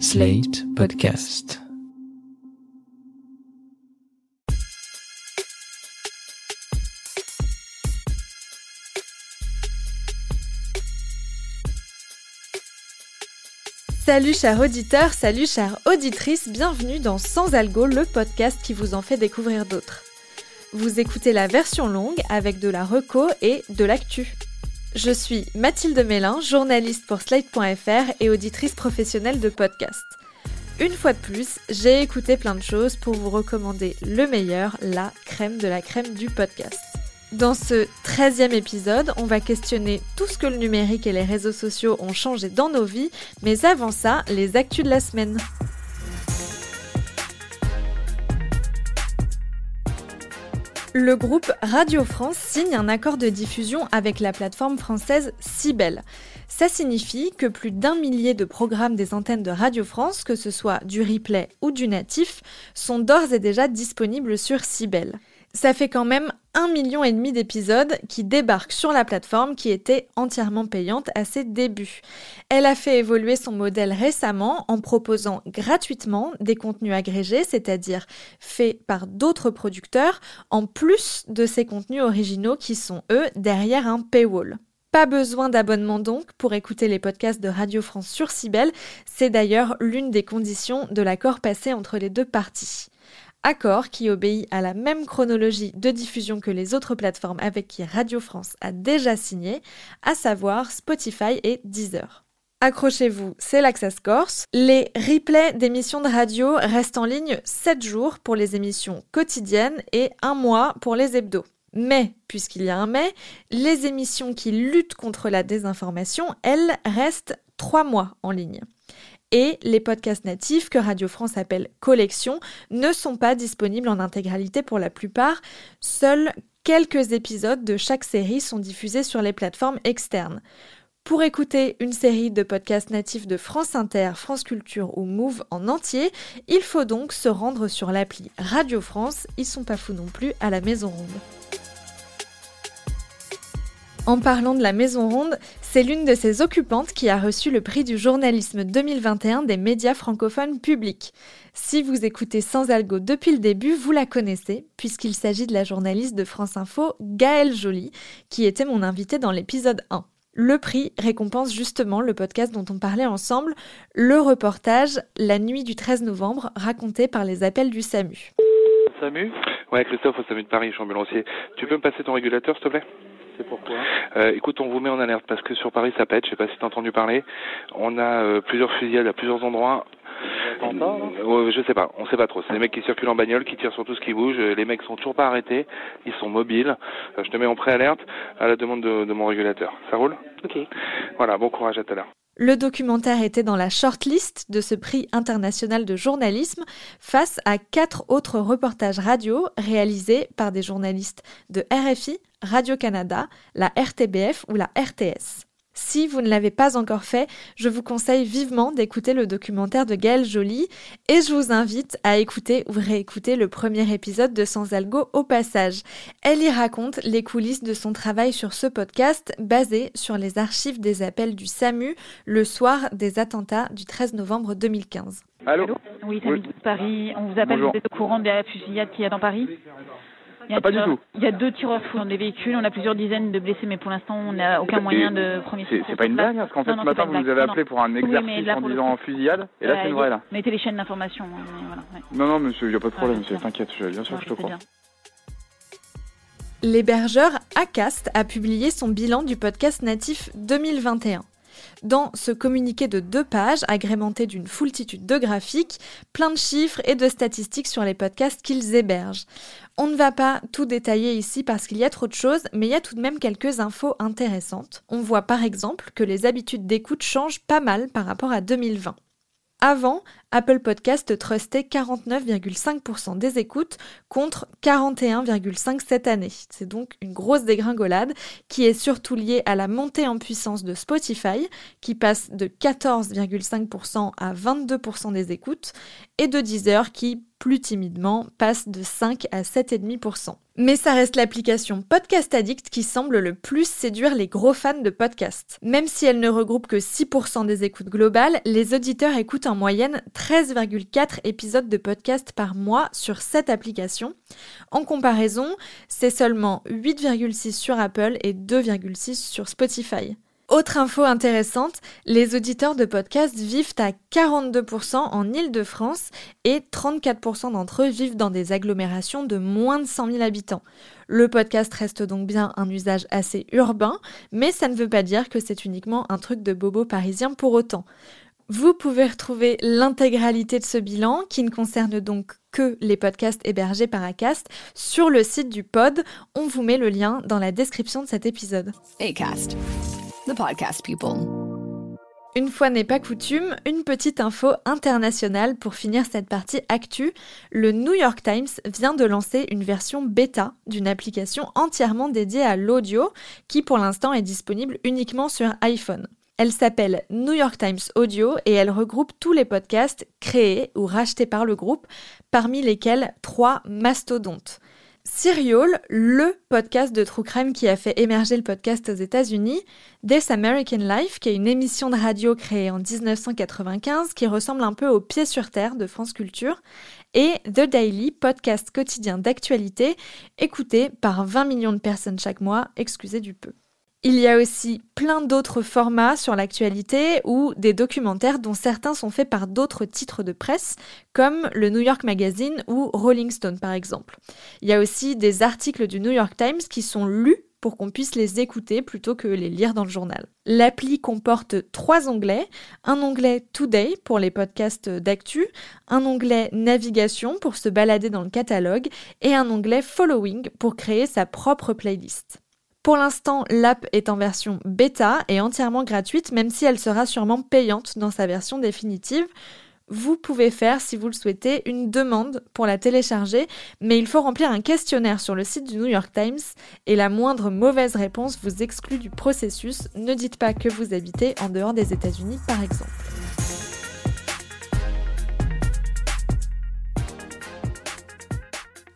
Slate Podcast. Salut chers auditeurs, salut chères auditrices, bienvenue dans Sans Algo, le podcast qui vous en fait découvrir d'autres. Vous écoutez la version longue avec de la reco et de l'actu. Je suis Mathilde Mélin, journaliste pour Slate.fr et auditrice professionnelle de podcast. Une fois de plus, j'ai écouté plein de choses pour vous recommander le meilleur, la crème de la crème du podcast. Dans ce 13e épisode, on va questionner tout ce que le numérique et les réseaux sociaux ont changé dans nos vies, mais avant ça, les actus de la semaine. Le groupe Radio France signe un accord de diffusion avec la plateforme française Cibel. Ça signifie que plus d'un millier de programmes des antennes de Radio France, que ce soit du replay ou du natif, sont d'ores et déjà disponibles sur Cibel ça fait quand même un million et demi d'épisodes qui débarquent sur la plateforme qui était entièrement payante à ses débuts. Elle a fait évoluer son modèle récemment en proposant gratuitement des contenus agrégés, c'est-à-dire faits par d'autres producteurs, en plus de ces contenus originaux qui sont, eux, derrière un paywall. Pas besoin d'abonnement donc pour écouter les podcasts de Radio France sur Cibel, c'est d'ailleurs l'une des conditions de l'accord passé entre les deux parties accord qui obéit à la même chronologie de diffusion que les autres plateformes avec qui Radio France a déjà signé, à savoir Spotify et Deezer. Accrochez-vous, c'est l'Access Corse. Les replays d'émissions de radio restent en ligne 7 jours pour les émissions quotidiennes et un mois pour les hebdos. Mais, puisqu'il y a un mais, les émissions qui luttent contre la désinformation, elles, restent 3 mois en ligne et les podcasts natifs que Radio France appelle collection ne sont pas disponibles en intégralité pour la plupart. Seuls quelques épisodes de chaque série sont diffusés sur les plateformes externes. Pour écouter une série de podcasts natifs de France Inter, France Culture ou Move en entier, il faut donc se rendre sur l'appli Radio France. Ils sont pas fous non plus à la Maison Ronde. En parlant de la Maison Ronde, c'est l'une de ses occupantes qui a reçu le prix du journalisme 2021 des médias francophones publics. Si vous écoutez Sans Algo depuis le début, vous la connaissez, puisqu'il s'agit de la journaliste de France Info, Gaëlle Joly, qui était mon invitée dans l'épisode 1. Le prix récompense justement le podcast dont on parlait ensemble, le reportage La nuit du 13 novembre, raconté par les appels du SAMU. SAMU Ouais, Christophe, au SAMU de Paris, je suis ambulancier. Tu peux me passer ton régulateur, s'il te plaît? C'est pourquoi euh, Écoute, on vous met en alerte parce que sur Paris ça pète. Je sais pas si tu as entendu parler. On a euh, plusieurs fusillades à plusieurs endroits. Euh, je sais pas, on sait pas trop. C'est des mecs qui circulent en bagnole, qui tirent sur tout ce qui bouge. Les mecs sont toujours pas arrêtés, ils sont mobiles. Euh, je te mets en préalerte à la demande de, de mon régulateur. Ça roule Ok. Voilà, bon courage à tout à l'heure. Le documentaire était dans la shortlist de ce prix international de journalisme face à quatre autres reportages radio réalisés par des journalistes de RFI, Radio-Canada, la RTBF ou la RTS. Si vous ne l'avez pas encore fait, je vous conseille vivement d'écouter le documentaire de Gaëlle Joly et je vous invite à écouter ou réécouter le premier épisode de Sans Algo au passage. Elle y raconte les coulisses de son travail sur ce podcast basé sur les archives des appels du SAMU le soir des attentats du 13 novembre 2015. Allô, Oui, SAMU de Paris. On vous appelle, Bonjour. vous êtes au courant de la fusillade qu'il y a dans Paris? Il y, a Ah, pas du tout. il y a deux tireurs fous dans des véhicules, on a plusieurs dizaines de blessés, mais pour l'instant, on n'a aucun moyen de premier C'est secours. c'est pas une blague, parce qu'en fait, Non, ce matin, vous nous avez appelé pour un Oui, exercice là, en disant coup- fusillade, et là, c'est une vraie, là. Mettez les chaînes d'information. hein, voilà, ouais. Non, non, monsieur, il n'y a pas de problème, monsieur, t'inquiète, bien sûr je te crois. bien. L'hébergeur Acast a publié son bilan du podcast natif 2021. Dans ce communiqué de deux pages, agrémenté d'une foultitude de graphiques, plein de chiffres et de statistiques sur les podcasts qu'ils hébergent. On ne va pas tout détailler ici parce qu'il y a trop de choses, mais il y a tout de même quelques infos intéressantes. On voit par exemple que les habitudes d'écoute changent pas mal par rapport à 2020. Avant, Apple Podcast trustait 49,5% des écoutes contre 41,5% cette année. C'est donc une grosse dégringolade qui est surtout liée à la montée en puissance de Spotify qui passe de 14,5% à 22% des écoutes et de Deezer qui plus timidement, passe de 5 à 7,5%. Mais ça reste l'application Podcast Addict qui semble le plus séduire les gros fans de podcasts. Même si elle ne regroupe que 6% des écoutes globales, les auditeurs écoutent en moyenne 13,4 épisodes de podcast par mois sur cette application. En comparaison, c'est seulement 8,6 sur Apple et 2,6 sur Spotify. Autre info intéressante, les auditeurs de podcasts vivent à 42% en Île-de-France et 34% d'entre eux vivent dans des agglomérations de moins de 100 000 habitants. Le podcast reste donc bien un usage assez urbain, mais ça ne veut pas dire que c'est uniquement un truc de bobo parisien pour autant. Vous pouvez retrouver l'intégralité de ce bilan, qui ne concerne donc que les podcasts hébergés par Acast, sur le site du pod. On vous met le lien dans la description de cet épisode. Acast the podcast people. Une fois n'est pas coutume, une petite info internationale pour finir cette partie actu. Le New York Times vient de lancer une version bêta d'une application entièrement dédiée à l'audio qui pour l'instant est disponible uniquement sur iPhone. Elle s'appelle New York Times Audio et elle regroupe tous les podcasts créés ou rachetés par le groupe, parmi lesquels trois mastodontes. Serial, le podcast de True Crime qui a fait émerger le podcast aux États-Unis, This American Life, qui est une émission de radio créée en 1995 qui ressemble un peu au Pied sur Terre de France Culture, et The Daily, podcast quotidien d'actualité, écouté par 20 millions de personnes chaque mois, excusez du peu. Il y a aussi plein d'autres formats sur l'actualité ou des documentaires dont certains sont faits par d'autres titres de presse, comme le New York Magazine ou Rolling Stone par exemple. Il y a aussi des articles du New York Times qui sont lus pour qu'on puisse les écouter plutôt que les lire dans le journal. L'appli comporte trois onglets, un onglet Today pour les podcasts d'actu, un onglet Navigation pour se balader dans le catalogue et un onglet Following pour créer sa propre playlist. Pour l'instant, l'app est en version bêta et entièrement gratuite, même si elle sera sûrement payante dans sa version définitive. Vous pouvez faire, si vous le souhaitez, une demande pour la télécharger, mais il faut remplir un questionnaire sur le site du New York Times et la moindre mauvaise réponse vous exclut du processus. Ne dites pas que vous habitez en dehors des États-Unis, par exemple.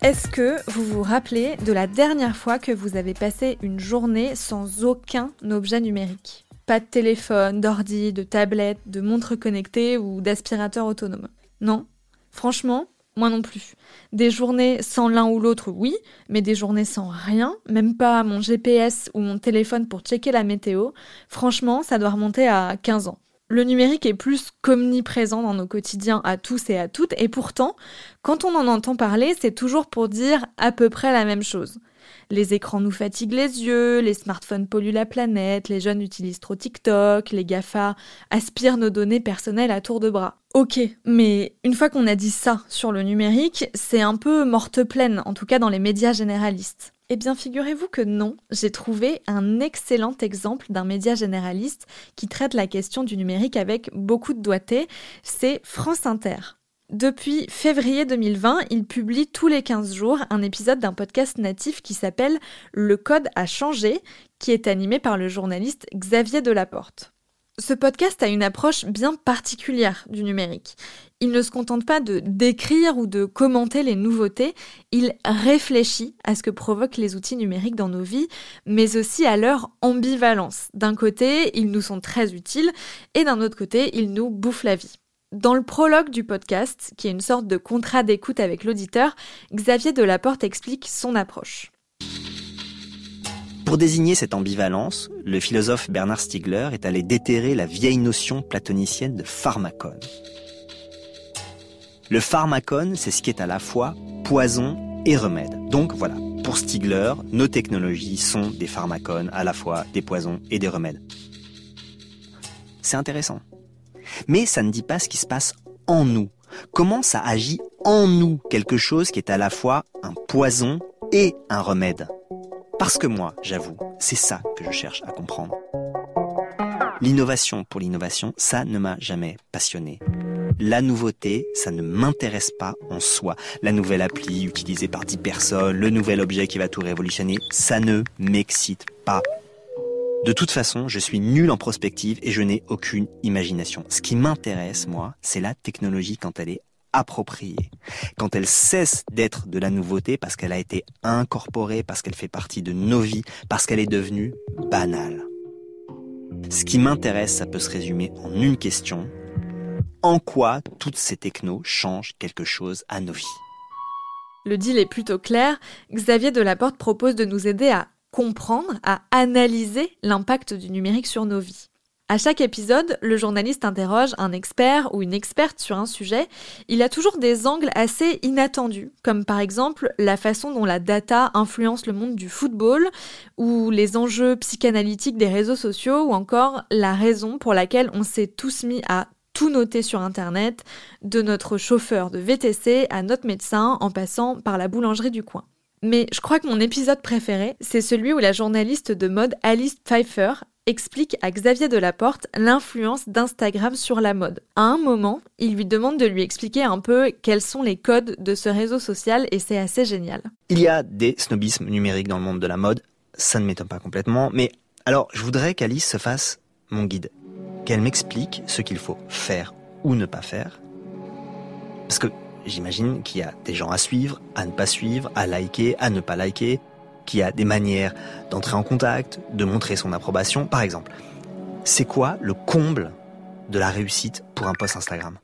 Est-ce que vous vous rappelez de la dernière fois que vous avez passé une journée sans aucun objet numérique? Pas de téléphone, d'ordi, de tablette, de montre connectée ou d'aspirateur autonome Non Franchement, moi non plus. Des journées sans l'un ou l'autre, oui, mais des journées sans rien, même pas mon GPS ou mon téléphone pour checker la météo, franchement, ça doit remonter à 15 ans. Le numérique est plus qu'omniprésent dans nos quotidiens à tous et à toutes, et pourtant, quand on en entend parler, c'est toujours pour dire à peu près la même chose. Les écrans nous fatiguent les yeux, les smartphones polluent la planète, les jeunes utilisent trop TikTok, les GAFA aspirent nos données personnelles à tour de bras. Ok, mais une fois qu'on a dit ça sur le numérique, c'est un peu morte pleine, en tout cas dans les médias généralistes. Eh bien, figurez-vous que non, j'ai trouvé un excellent exemple d'un média généraliste qui traite la question du numérique avec beaucoup de doigté, c'est France Inter. Depuis février 2020, il publie tous les 15 jours un épisode d'un podcast natif qui s'appelle Le Code a changé, qui est animé par le journaliste Xavier Delaporte. Ce podcast a une approche bien particulière du numérique. Il ne se contente pas de décrire ou de commenter les nouveautés, il réfléchit à ce que provoquent les outils numériques dans nos vies, mais aussi à leur ambivalence. D'un côté, ils nous sont très utiles, et d'un autre côté, ils nous bouffent la vie. Dans le prologue du podcast, qui est une sorte de contrat d'écoute avec l'auditeur, Xavier Delaporte explique son approche. Pour désigner cette ambivalence, le philosophe Bernard Stiegler est allé déterrer la vieille notion platonicienne de pharmacone. Le pharmacone, c'est ce qui est à la fois poison et remède. Donc voilà, pour Stiegler, nos technologies sont des pharmacones, à la fois des poisons et des remèdes. C'est intéressant. Mais ça ne dit pas ce qui se passe en nous. Comment ça agit en nous, quelque chose qui est à la fois un poison et un remède? Parce que moi, j'avoue, c'est ça que je cherche à comprendre. L'innovation pour l'innovation, ça ne m'a jamais passionné. La nouveauté, ça ne m'intéresse pas en soi. La nouvelle appli utilisée par 10 personnes, le nouvel objet qui va tout révolutionner, ça ne m'excite pas. De toute façon, je suis nul en prospective et je n'ai aucune imagination. Ce qui m'intéresse, moi, c'est la technologie quand elle est appropriée, quand elle cesse d'être de la nouveauté parce qu'elle a été incorporée, parce qu'elle fait partie de nos vies, parce qu'elle est devenue banale. Ce qui m'intéresse, ça peut se résumer en une question. En quoi toutes ces technos changent quelque chose à nos vies? Le deal est plutôt clair. Xavier Delaporte propose de nous aider à comprendre, à analyser l'impact du numérique sur nos vies. À chaque épisode, le journaliste interroge un expert ou une experte sur un sujet. Il a toujours des angles assez inattendus, comme par exemple la façon dont la data influence le monde du football, ou les enjeux psychanalytiques des réseaux sociaux, ou encore la raison pour laquelle on s'est tous mis à tout noter sur Internet, de notre chauffeur de VTC à notre médecin en passant par la boulangerie du coin. Mais je crois que mon épisode préféré, c'est celui où la journaliste de mode Alice Pfeiffer explique à Xavier Delaporte l'influence d'Instagram sur la mode. À un moment, il lui demande de lui expliquer un peu quels sont les codes de ce réseau social et c'est assez génial. Il y a des snobismes numériques dans le monde de la mode, ça ne m'étonne pas complètement, mais alors je voudrais qu'Alice se fasse mon guide, qu'elle m'explique ce qu'il faut faire ou ne pas faire. Parce que j'imagine qu'il y a des gens à suivre, à ne pas suivre, à liker, à ne pas liker, qui a des manières d'entrer en contact, de montrer son approbation. Par exemple, c'est quoi le comble de la réussite pour un post Instagram?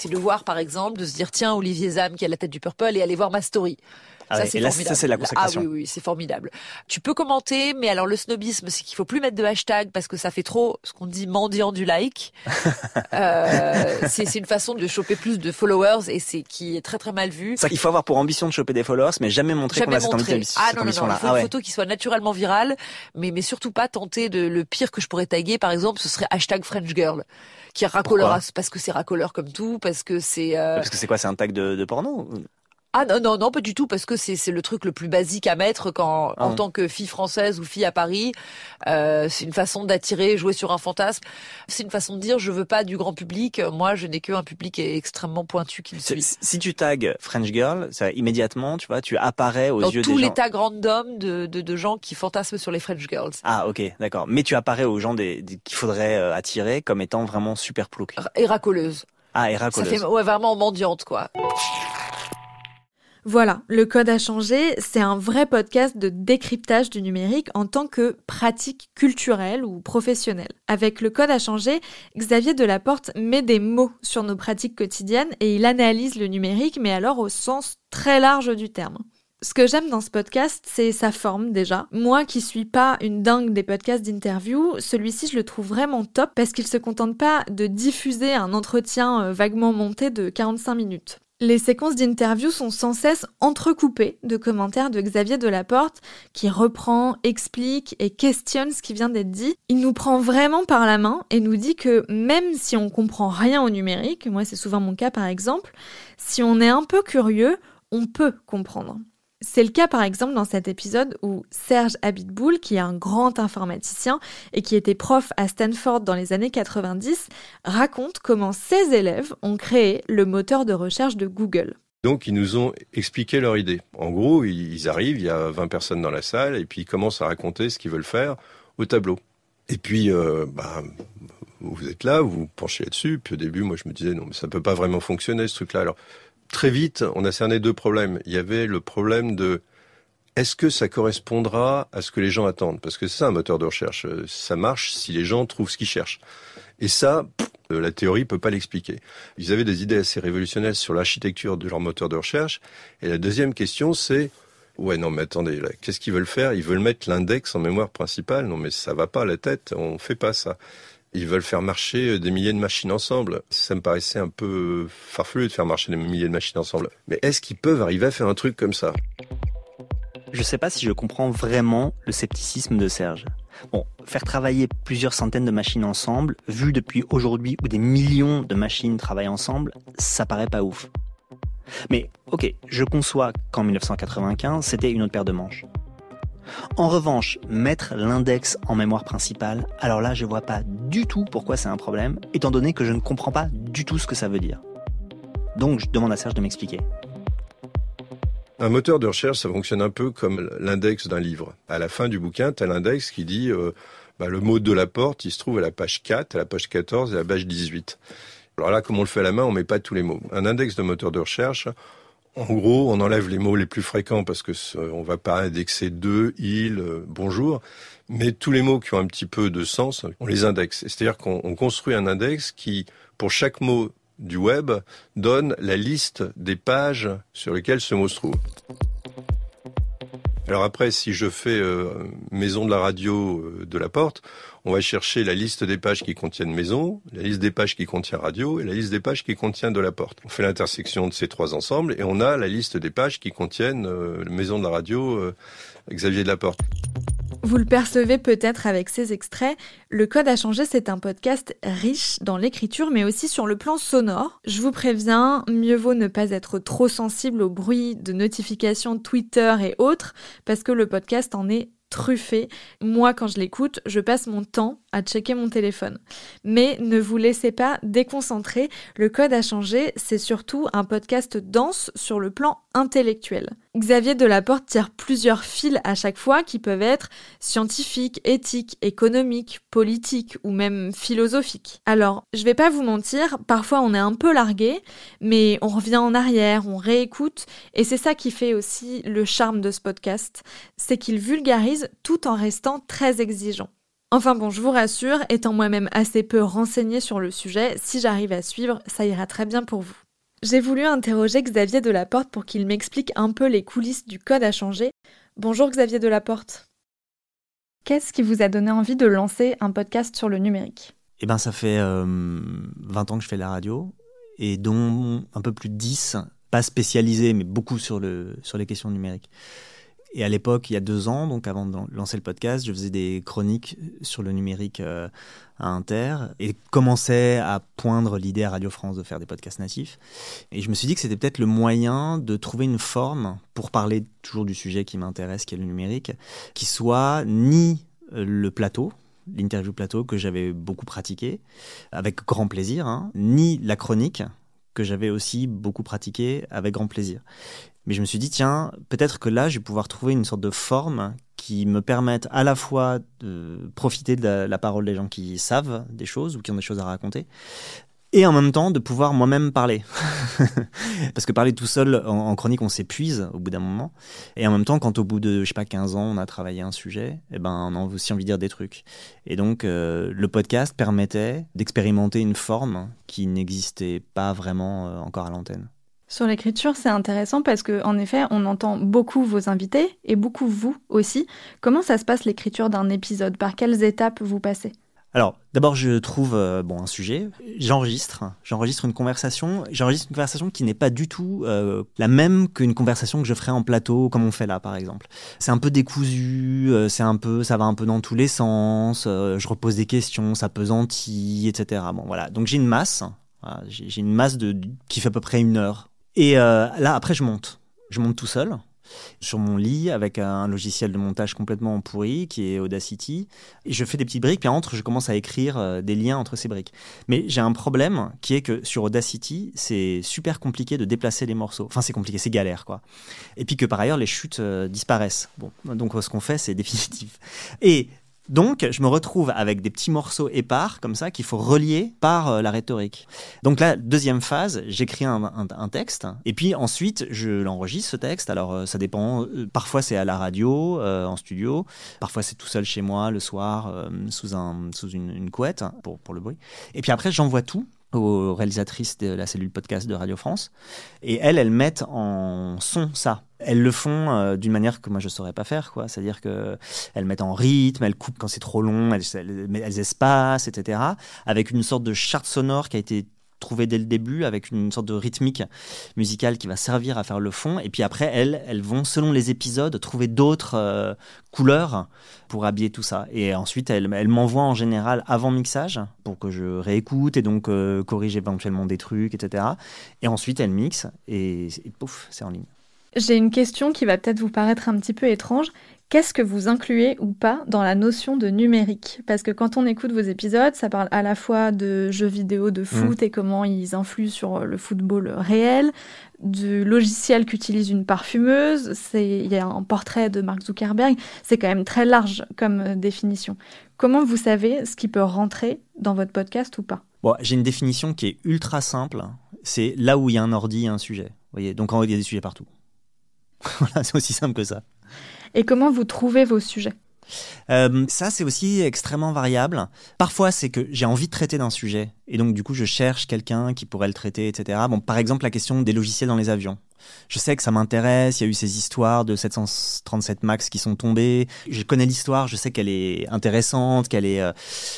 C'est de voir, par exemple, de se dire, tiens, Olivier Zam qui a la tête du Purple et aller voir ma story. Ah ça, c'est la consécration. Ah oui, oui, c'est formidable. Tu peux commenter, mais alors le snobisme, c'est qu'il faut plus mettre de hashtag parce que ça fait trop ce qu'on dit mendiant du like. euh, c'est une façon de choper plus de followers et c'est qui est très très mal vu. C'est qu'il faut avoir pour ambition de choper des followers, mais jamais montrer qu'on a cette, ambition, ah, non, non, non, Il faut ah, une photo qui soit naturellement virale, mais mais surtout pas tenter de le pire que je pourrais taguer, par exemple, ce serait hashtag French Girl qui est racoleur parce que c'est racoleur comme tout, parce que c'est. Euh... Parce que c'est quoi, c'est un tag de, de porno ah non, non, non, pas du tout, parce que c'est le truc le plus basique à mettre quand, en ah. tant que fille française ou fille à Paris, euh, c'est une façon d'attirer, jouer sur un fantasme. C'est une façon de dire, je veux pas du grand public, moi je n'ai qu'un public extrêmement pointu qui me suit. Si tu tags French Girl, ça, immédiatement, tu vois, tu apparais aux yeux des gens. tous les tags random de, de, de, gens qui fantasment sur les French Girls. Ah ok, d'accord. Mais tu apparais aux gens des, qu'il faudrait euh, attirer comme étant vraiment super plouc. Et racoleuse. Ah, et racoleuse. Ça fait, ouais, vraiment mendiante, quoi. Voilà, le code a changé, c'est un vrai podcast de décryptage du numérique en tant que pratique culturelle ou professionnelle. Avec le code a changé, Xavier Delaporte met des mots sur nos pratiques quotidiennes et il analyse le numérique, mais alors au sens très large du terme. Ce que j'aime dans ce podcast, c'est sa forme déjà. Moi qui suis pas une dingue des podcasts d'interview, celui-ci je le trouve vraiment top parce qu'il se contente pas de diffuser un entretien euh, vaguement monté de 45 minutes. Les séquences d'interviews sont sans cesse entrecoupées de commentaires de Xavier Delaporte qui reprend, explique et questionne ce qui vient d'être dit. Il nous prend vraiment par la main et nous dit que même si on comprend rien au numérique, moi c'est souvent mon cas par exemple, si on est un peu curieux, on peut comprendre. C'est le cas par exemple dans cet épisode où Serge Abitboul, qui est un grand informaticien et qui était prof à Stanford dans les années 90, raconte comment ses élèves ont créé le moteur de recherche de Google. Donc ils nous ont expliqué leur idée. En gros, ils arrivent, il y a 20 personnes dans la salle, et puis ils commencent à raconter ce qu'ils veulent faire au tableau. Et puis, euh, bah, vous êtes là, vous penchez là-dessus. Puis au début, moi, je me disais, non, mais ça peut pas vraiment fonctionner, ce truc-là. Très vite, on a cerné deux problèmes. Il y avait le problème de est-ce que ça correspondra à ce que les gens attendent? Parce que c'est ça un moteur de recherche. Ça marche si les gens trouvent ce qu'ils cherchent. Et ça, euh, la théorie peut pas l'expliquer. Ils avaient des idées assez révolutionnaires sur l'architecture de leur moteur de recherche. Et la deuxième question, c'est ouais non mais attendez, qu'est-ce qu'ils veulent faire? Ils veulent mettre l'index en mémoire principale. Non mais ça va pas la tête. On fait pas ça. Ils veulent faire marcher euh, des milliers de machines ensemble. Ça me paraissait un peu farfelu de faire marcher des milliers de machines ensemble. Mais est-ce qu'ils peuvent arriver à faire un truc comme ça? Je sais pas si je comprends vraiment le scepticisme de Serge. Bon, faire travailler plusieurs centaines de machines ensemble, vu depuis aujourd'hui où des millions de machines travaillent ensemble, ça paraît pas ouf. Mais ok, je conçois qu'en 1995, c'était une autre paire de manches. En revanche, mettre l'index en mémoire principale, alors là, je vois pas du tout pourquoi c'est un problème, étant donné que je ne comprends pas du tout ce que ça veut dire. Donc, je demande à Serge de m'expliquer. Un moteur de recherche, ça fonctionne un peu comme l'index d'un livre. À la fin du bouquin, tu l'index qui dit euh, bah, le mot de la porte, il se trouve à la page 4, à la page 14 et à la page 18. Alors là, comme on le fait à la main, on met pas tous les mots. Un index de moteur de recherche, en gros, on enlève les mots les plus fréquents parce que on va pas indexer deux, il, euh, bonjour, mais tous les mots qui ont un petit peu de sens, on les indexe. C'est-à-dire qu'on construit un index qui, pour chaque mot du web, donne la liste des pages sur lesquelles ce mot se trouve. Alors après, si je fais euh, maison de la radio euh, de la porte, on va chercher la liste des pages qui contiennent maison, la liste des pages qui contient radio et la liste des pages qui contient de la porte. On fait l'intersection de ces trois ensembles et on a la liste des pages qui contiennent euh, maison de la radio Xavier de la Porte. Vous le percevez peut-être avec ces extraits, Le Code a changé, c'est un podcast riche dans l'écriture mais aussi sur le plan sonore. Je vous préviens, mieux vaut ne pas être trop sensible au bruit de notifications Twitter et autres parce que le podcast en est truffé. Moi, quand je l'écoute, je passe mon temps à checker mon téléphone. Mais ne vous laissez pas déconcentrer. Le code a changé. C'est surtout un podcast dense sur le plan intellectuel. Xavier Delaporte tire plusieurs fils à chaque fois qui peuvent être scientifiques, éthiques, économiques, politiques ou même philosophiques. Alors, je vais pas vous mentir, parfois on est un peu largué, mais on revient en arrière, on réécoute, et c'est ça qui fait aussi le charme de ce podcast, c'est qu'il vulgarise tout en restant très exigeant. Enfin bon, je vous rassure, étant moi-même assez peu renseignée sur le sujet, si j'arrive à suivre, ça ira très bien pour vous. J'ai voulu interroger Xavier Delaporte pour qu'il m'explique un peu les coulisses du code à changer. Bonjour Xavier Delaporte. Qu'est-ce qui vous a donné envie de lancer un podcast sur le numérique? Eh bien, ça fait 20 euh, ans que je fais la radio, et dont un peu plus de 10, pas spécialisés, mais beaucoup sur, le, sur les questions numériques. Et à l'époque, il y a deux ans, donc avant de lancer le podcast, je faisais des chroniques sur le numérique euh, à Inter et commençais à poindre l'idée à Radio France de faire des podcasts natifs. Et je me suis dit que c'était peut-être le moyen de trouver une forme pour parler toujours du sujet qui m'intéresse, qui est le numérique, qui soit ni euh, le plateau, l'interview plateau que j'avais beaucoup pratiqué, avec grand plaisir, hein, ni la chronique que j'avais aussi beaucoup pratiqué avec grand plaisir. Mais je me suis dit, tiens, peut-être que là, je vais pouvoir trouver une sorte de forme qui me permette à la fois de profiter de la, parole des gens qui savent des choses ou qui ont des choses à raconter, et en même temps de pouvoir moi-même parler. Parce que parler tout seul en, chronique, on s'épuise au bout d'un moment. Et en même temps, quand au bout de, je sais pas, 15 ans, on a travaillé un sujet, eh ben, on a aussi envie de dire des trucs. Et donc, euh, le podcast permettait d'expérimenter une forme qui n'existait pas vraiment euh, encore à l'antenne. Sur l'écriture, c'est intéressant parce que, en effet, on entend beaucoup vos invités et beaucoup vous aussi. Comment ça se passe l'écriture d'un épisode? Par quelles étapes vous passez? Alors, d'abord, je trouve euh, bon un sujet. J'enregistre, j'enregistre une conversation. J'enregistre une conversation qui n'est pas du tout euh, la même qu'une conversation que je ferais en plateau, comme on fait là, par exemple. C'est un peu décousu, euh, c'est un peu, ça va un peu dans tous les sens. je repose des questions, ça pesantit, etc. Bon, voilà. Donc j'ai une masse. j'ai une masse de qui fait à peu près une heure et euh, là, après, je monte. Je monte tout seul sur mon lit avec un logiciel de montage complètement pourri qui est Audacity. Et je fais des petites briques, puis entre, je commence à écrire euh, des liens entre ces briques. Mais j'ai un problème qui est que sur Audacity, c'est super compliqué de déplacer les morceaux. Enfin, c'est compliqué, c'est galère, quoi. Et puis que par ailleurs, les chutes euh, disparaissent. Bon, donc ce qu'on fait, c'est définitif. Et donc, je me retrouve avec des petits morceaux épars, comme ça, qu'il faut relier par euh, la rhétorique. Donc là, deuxième phase, j'écris un, texte, et puis ensuite, je l'enregistre, ce texte. Alors, euh, ça dépend. Euh, parfois, c'est à la radio, en studio. Parfois, c'est tout seul chez moi, le soir, sous, un, sous une, couette, pour, pour le bruit. Et puis après, j'envoie tout aux réalisatrices de la cellule podcast de Radio France. Et elles, elles mettent en son ça. Elles le font euh, d'une manière que moi je saurais pas faire, quoi. C'est-à-dire que elles mettent en rythme, elles coupent quand c'est trop long, elles, espacent, etc. Avec une sorte de charte sonore qui a été trouvé dès le début avec une sorte de rythmique musicale qui va servir à faire le fond. Et puis après, elles, elles vont, selon les épisodes, trouver d'autres euh, couleurs pour habiller tout ça. Et ensuite, elles, elles m'envoient en général avant mixage pour que je réécoute et donc euh, corrige éventuellement des trucs, etc. Et ensuite, elles mixent et, et pouf, c'est en ligne. J'ai une question qui va peut-être vous paraître un petit peu étrange. Qu'est-ce que vous incluez ou pas dans la notion de numérique? Parce que quand on écoute vos épisodes, ça parle à la fois de jeux vidéo de foot et comment ils influent sur le football réel, du logiciel qu'utilise une parfumeuse, il y a un portrait de Mark Zuckerberg, c'est quand même très large comme euh, définition. Comment vous savez ce qui peut rentrer dans votre podcast ou pas? Bon, J'ai une définition qui est ultra simple, c'est là où il y a un ordi, il y a un sujet. Vous voyez Donc il y a des sujets partout. voilà, c'est aussi simple que ça. Et comment vous trouvez vos sujets? Euh, ça, c'est aussi extrêmement variable. Parfois, c'est que j'ai envie de traiter d'un sujet, et donc du coup, je cherche quelqu'un qui pourrait le traiter, etc. Bon, par exemple, la question des logiciels dans les avions je sais que ça m'intéresse. Il y a eu ces histoires de 737 Max qui sont tombées. Je connais l'histoire, je sais qu'elle est intéressante, qu'elle est. Euh,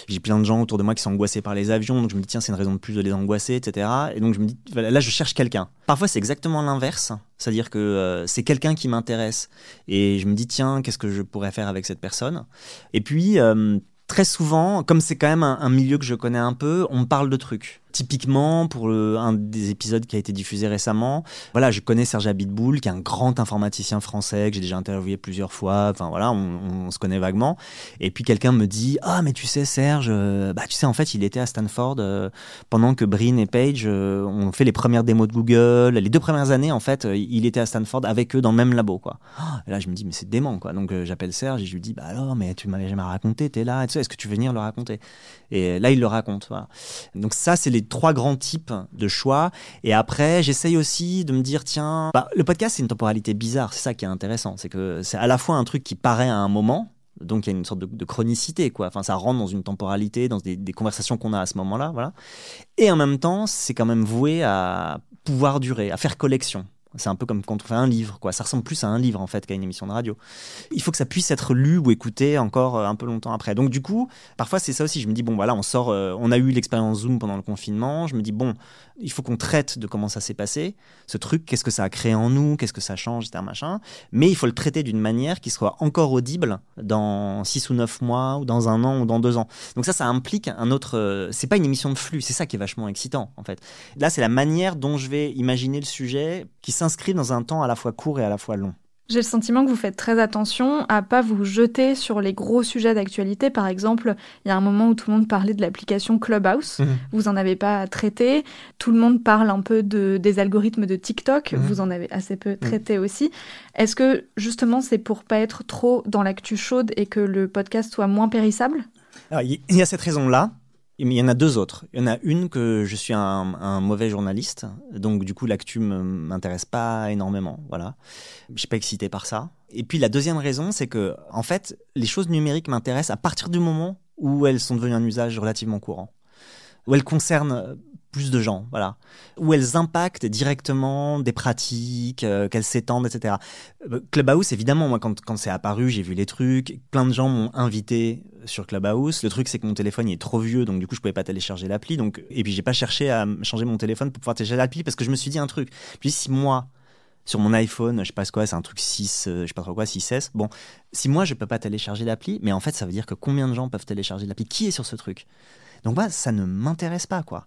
j'ai plein de gens autour de moi qui sont angoissés par les avions, donc je me dis tiens c'est une raison de plus de les angoisser, etc. Et donc je me dis là je cherche quelqu'un. Parfois c'est exactement l'inverse, c'est-à-dire que euh, c'est quelqu'un qui m'intéresse et je me dis tiens qu'est-ce que je pourrais faire avec cette personne? Et puis euh, très souvent, comme c'est quand même un, un, milieu que je connais un peu, on me parle de trucs. Typiquement, pour un des épisodes qui a été diffusé récemment, voilà, je connais Serge Abitboul, qui est un grand informaticien français que j'ai déjà interviewé plusieurs fois. Enfin voilà, on, se connaît vaguement. Et puis quelqu'un me dit, ah mais tu sais Serge, euh, bah tu sais en fait il était à Stanford euh, pendant que Brin et Page euh, ont fait les premières démos de Google. Les deux premières années en fait, il était à Stanford avec eux dans le même labo quoi. Et là je me dis mais c'est dément quoi. Donc j'appelle Serge et je lui dis bah alors mais tu m'avais jamais raconté, t'es là, est-ce que tu veux venir le raconter? Et là il le raconte. Voilà. Donc ça c'est les trois grands types de choix. Et après, j'essaye aussi de me dire, tiens, bah, le podcast, c'est une temporalité bizarre. C'est ça qui est intéressant. C'est que c'est à la fois un truc qui paraît à un moment, donc il y a une sorte de, chronicité, quoi. Enfin, ça rentre dans une temporalité, dans des, des conversations qu'on a à ce moment-là, voilà. Et en même temps, c'est quand même voué à pouvoir durer, à faire collection. C'est un peu comme quand on fait un livre, quoi. Ça ressemble plus à un livre en fait qu'à une émission de radio. Il faut que ça puisse être lu ou écouté encore euh, un peu longtemps après. Donc du coup, parfois c'est ça aussi. Je me dis bon voilà, on sort, euh, on a eu l'expérience Zoom pendant le confinement. Je me dis bon, il faut qu'on traite de comment ça s'est passé, ce truc, qu'est-ce que ça a créé en nous, qu'est-ce que ça change, etc. Machin. Mais il faut le traiter d'une manière qui soit encore audible dans 6 ou 9 mois, ou dans un an, ou dans deux ans. Donc ça, ça implique un autre... Euh, c'est pas une émission de flux, c'est ça qui est vachement excitant, en fait. Là, c'est la manière dont je vais imaginer le sujet qui s'inscrit dans un temps à la fois court et à la fois long. J'ai le sentiment que vous faites très attention à pas vous jeter sur les gros sujets d'actualité. Par exemple, il y a un moment où tout le monde parlait de l'application Clubhouse. Mhm. Vous en avez pas traité. Tout le monde parle un peu de, des algorithmes de TikTok. Mhm. Vous en avez assez peu traité aussi. Est-ce que justement c'est pour pas être trop dans l'actu chaude et que le podcast soit moins périssable? Il y a cette raison-là il y en a deux autres. Il y en a une que je suis un, mauvais journaliste, donc du coup l'actu m'intéresse pas énormément. Voilà, je suis pas excité par ça. Et puis la deuxième raison, c'est que en fait, les choses numériques m'intéressent à partir du moment où elles sont devenues un usage relativement courant, où elles concernent plus de gens, voilà, où elles impactent directement des pratiques, euh, qu'elles s'étendent, etc. Euh, Clubhouse, évidemment, moi, quand, quand c'est apparu, j'ai vu les trucs, plein de gens m'ont invité sur Clubhouse. Le truc, c'est que mon téléphone il est trop vieux, donc du coup, je pouvais pas télécharger l'appli. Donc, et puis, j'ai pas cherché à changer mon téléphone pour pouvoir télécharger l'appli parce que je me suis dit un truc. Puis, si moi, sur mon iPhone, je sais pas quoi, c'est un truc 6, euh, je sais pas trop quoi, 6S. Bon, si moi je peux pas télécharger l'appli, mais en fait ça veut dire que combien de gens peuvent télécharger l'appli? Qui est sur ce truc? Donc bah, ça ne m'intéresse pas quoi.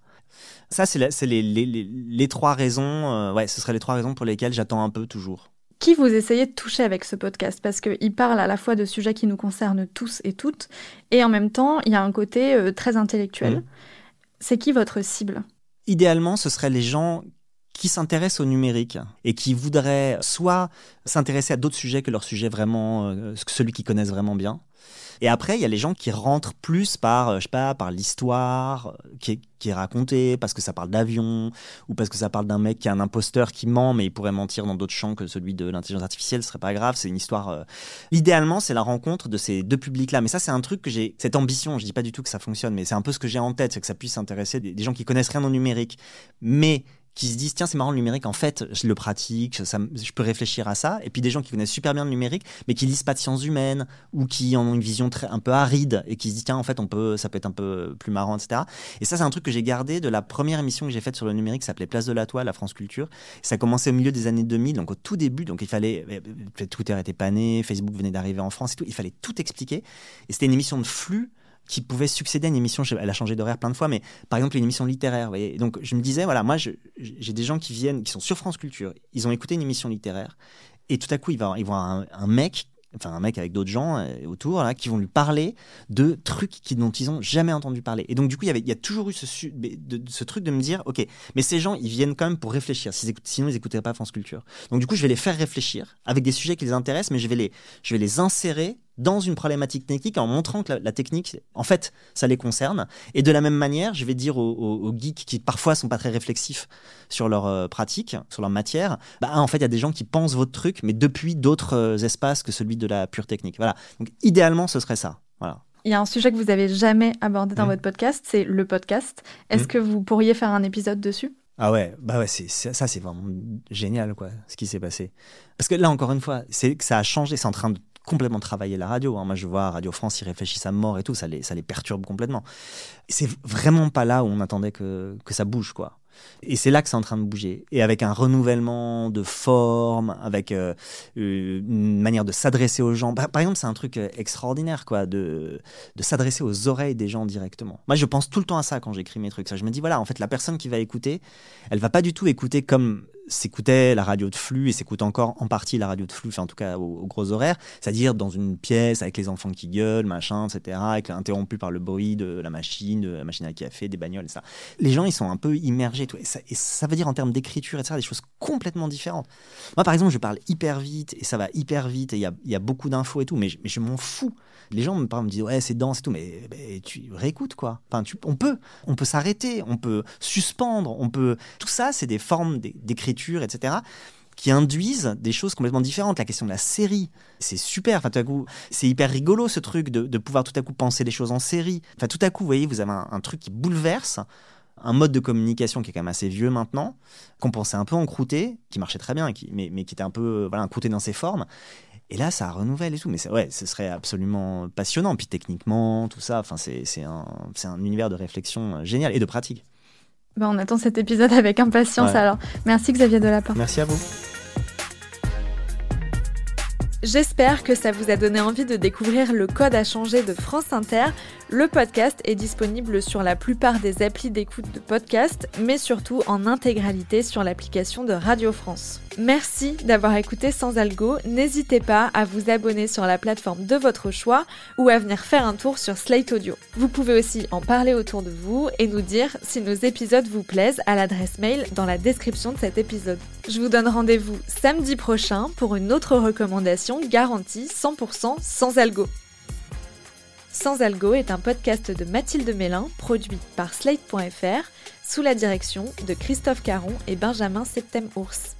Ça, c'est les, trois raisons. Euh, ouais, ce seraient les trois raisons pour lesquelles j'attends un peu toujours. Qui vous essayez de toucher avec ce podcast? Parce qu'il parle à la fois de sujets qui nous concernent tous et toutes, et en même temps, il y a un côté euh, très intellectuel. Mmh. C'est qui votre cible? Idéalement, ce seraient les gens qui s'intéressent au numérique et qui voudraient soit s'intéresser à d'autres sujets que leur sujet vraiment, euh, celui qu'ils connaissent vraiment bien, et après, il y a les gens qui rentrent plus par, euh, je sais pas, par l'histoire euh, qui est, racontée, parce que ça parle d'avion, ou parce que ça parle d'un mec qui est un imposteur qui ment, mais il pourrait mentir dans d'autres champs que celui de l'intelligence artificielle, ce serait pas grave. C'est une histoire. Euh, Idéalement, c'est la rencontre de ces deux publics-là. Mais ça, c'est un truc que j'ai, cette ambition. Je dis pas du tout que ça fonctionne, mais c'est un peu ce que j'ai en tête, c'est que ça puisse intéresser des, des gens qui connaissent rien au numérique, mais qui se disent tiens c'est marrant le numérique en fait je le pratique ça, je peux réfléchir à ça. Et puis des gens qui connaissent super bien le numérique mais qui lisent pas de sciences humaines ou qui ont une vision très un peu aride et qui se disent tiens en fait on peut ça peut être un peu plus marrant etc et ça c'est un truc que j'ai gardé de la première émission que j'ai faite sur le numérique qui s'appelait Place de la Toile à France Culture. Ça a commencé au milieu des années 2000 donc au tout début donc il fallait euh, Twitter était pas né Facebook venait d'arriver en France et tout. Il fallait tout expliquer. Et c'était une émission de flux qui pouvait succéder à une émission, elle a changé d'horaire plein de fois, mais par exemple une émission littéraire. Voyez donc je me disais, voilà, moi j'ai des gens qui viennent, qui sont sur France Culture, ils ont écouté une émission littéraire, et tout à coup, ils vont, ils un, un mec enfin un mec avec d'autres gens euh, autour là, qui vont lui parler de trucs qui, dont ils ont jamais entendu parler. Et donc du coup, il y, avait, a toujours eu ce, truc de me dire, ok, mais ces gens, ils viennent quand même pour réfléchir. Sinon, ils n'écouteraient pas France Culture. Donc du coup, je vais les faire réfléchir avec des sujets qui les intéressent, mais je vais les insérer dans une problématique technique en montrant que la, technique, en fait, ça les concerne. Et de la même manière, je vais dire aux, geeks qui parfois sont pas très réflexifs sur leur euh, pratique, sur leur matière, bah en fait, il y a des gens qui pensent votre truc, mais depuis d'autres euh, espaces que celui de la pure technique. Voilà. Donc, idéalement, ce serait ça. Voilà. Il y a un sujet que vous avez jamais abordé dans mmh. votre podcast, c'est le podcast. Est-ce mmh. que vous pourriez faire un épisode dessus? Ah ouais, bah ouais, c'est, ça c'est vraiment génial quoi, ce qui s'est passé. Parce que là encore une fois, c'est que ça a changé, c'est en train de complètement travailler la radio. Hein. Moi, je vois Radio France, ils réfléchissent à mort et tout, ça les, ça les perturbe complètement. C'est vraiment pas là où on attendait que, que ça bouge, quoi. Et c'est là que c'est en train de bouger. Et avec un renouvellement de forme, avec euh, une manière de s'adresser aux gens. Par, exemple, c'est un truc euh, extraordinaire, quoi, de, de s'adresser aux oreilles des gens directement. Moi, je pense tout le temps à ça quand j'écris mes trucs. Je me dis, voilà, en fait, la personne qui va écouter, elle va pas du tout écouter comme s'écoutait la radio de flux et s'écoute encore en partie la radio de flux, enfin en tout cas aux, gros horaires, c'est-à-dire dans une pièce avec les enfants qui gueulent, machin, etc., avec, interrompu par le bruit de la machine, de la machine à café, des bagnoles, ça. Les gens, ils sont un peu immergés, tout, et, ça, et ça veut dire en termes d'écriture, etc., des choses complètement différentes. Moi, par exemple, je parle hyper vite et ça va hyper vite et il y a, y a, beaucoup d'infos et tout, mais je m'en fous. Les gens me, disent ouais c'est dense et tout, mais, tu réécoutes quoi. Enfin, tu, on peut, on peut s'arrêter, on peut suspendre, on peut. Tout ça, c'est des formes d'écriture etc., qui induisent des choses complètement différentes. La question de la série, c'est super. Enfin, tout à coup, c'est hyper rigolo ce truc de, pouvoir tout à coup penser les choses en série. Enfin, tout à coup, vous voyez, vous avez un, truc qui bouleverse un mode de communication qui est quand même assez vieux maintenant, qu'on pensait un peu encrouté, qui marchait très bien, mais, qui était un peu voilà, encrouté dans ses formes. Et là, ça renouvelle et tout. Mais ouais, ce serait absolument passionnant. Puis techniquement, tout ça, enfin, c'est un, un univers de réflexion génial et de pratique. Ben, on attend cet épisode avec impatience alors. Merci Xavier Delapin. Merci à vous. J'espère que ça vous a donné envie de découvrir le code à changer de France Inter. Le podcast est disponible sur la plupart des applis d'écoute de podcast, mais surtout en intégralité sur l'application de Radio France. Merci d'avoir écouté Sans Algo. N'hésitez pas à vous abonner sur la plateforme de votre choix ou à venir faire un tour sur Slate Audio. Vous pouvez aussi en parler autour de vous et nous dire si nos épisodes vous plaisent à l'adresse mail dans la description de cet épisode. Je vous donne rendez-vous samedi prochain pour une autre recommandation garantie 100% sans algo. Sans algo est un podcast de Mathilde Mélin produit par Slate.fr sous la direction de Christophe Caron et Benjamin Septem-Ours.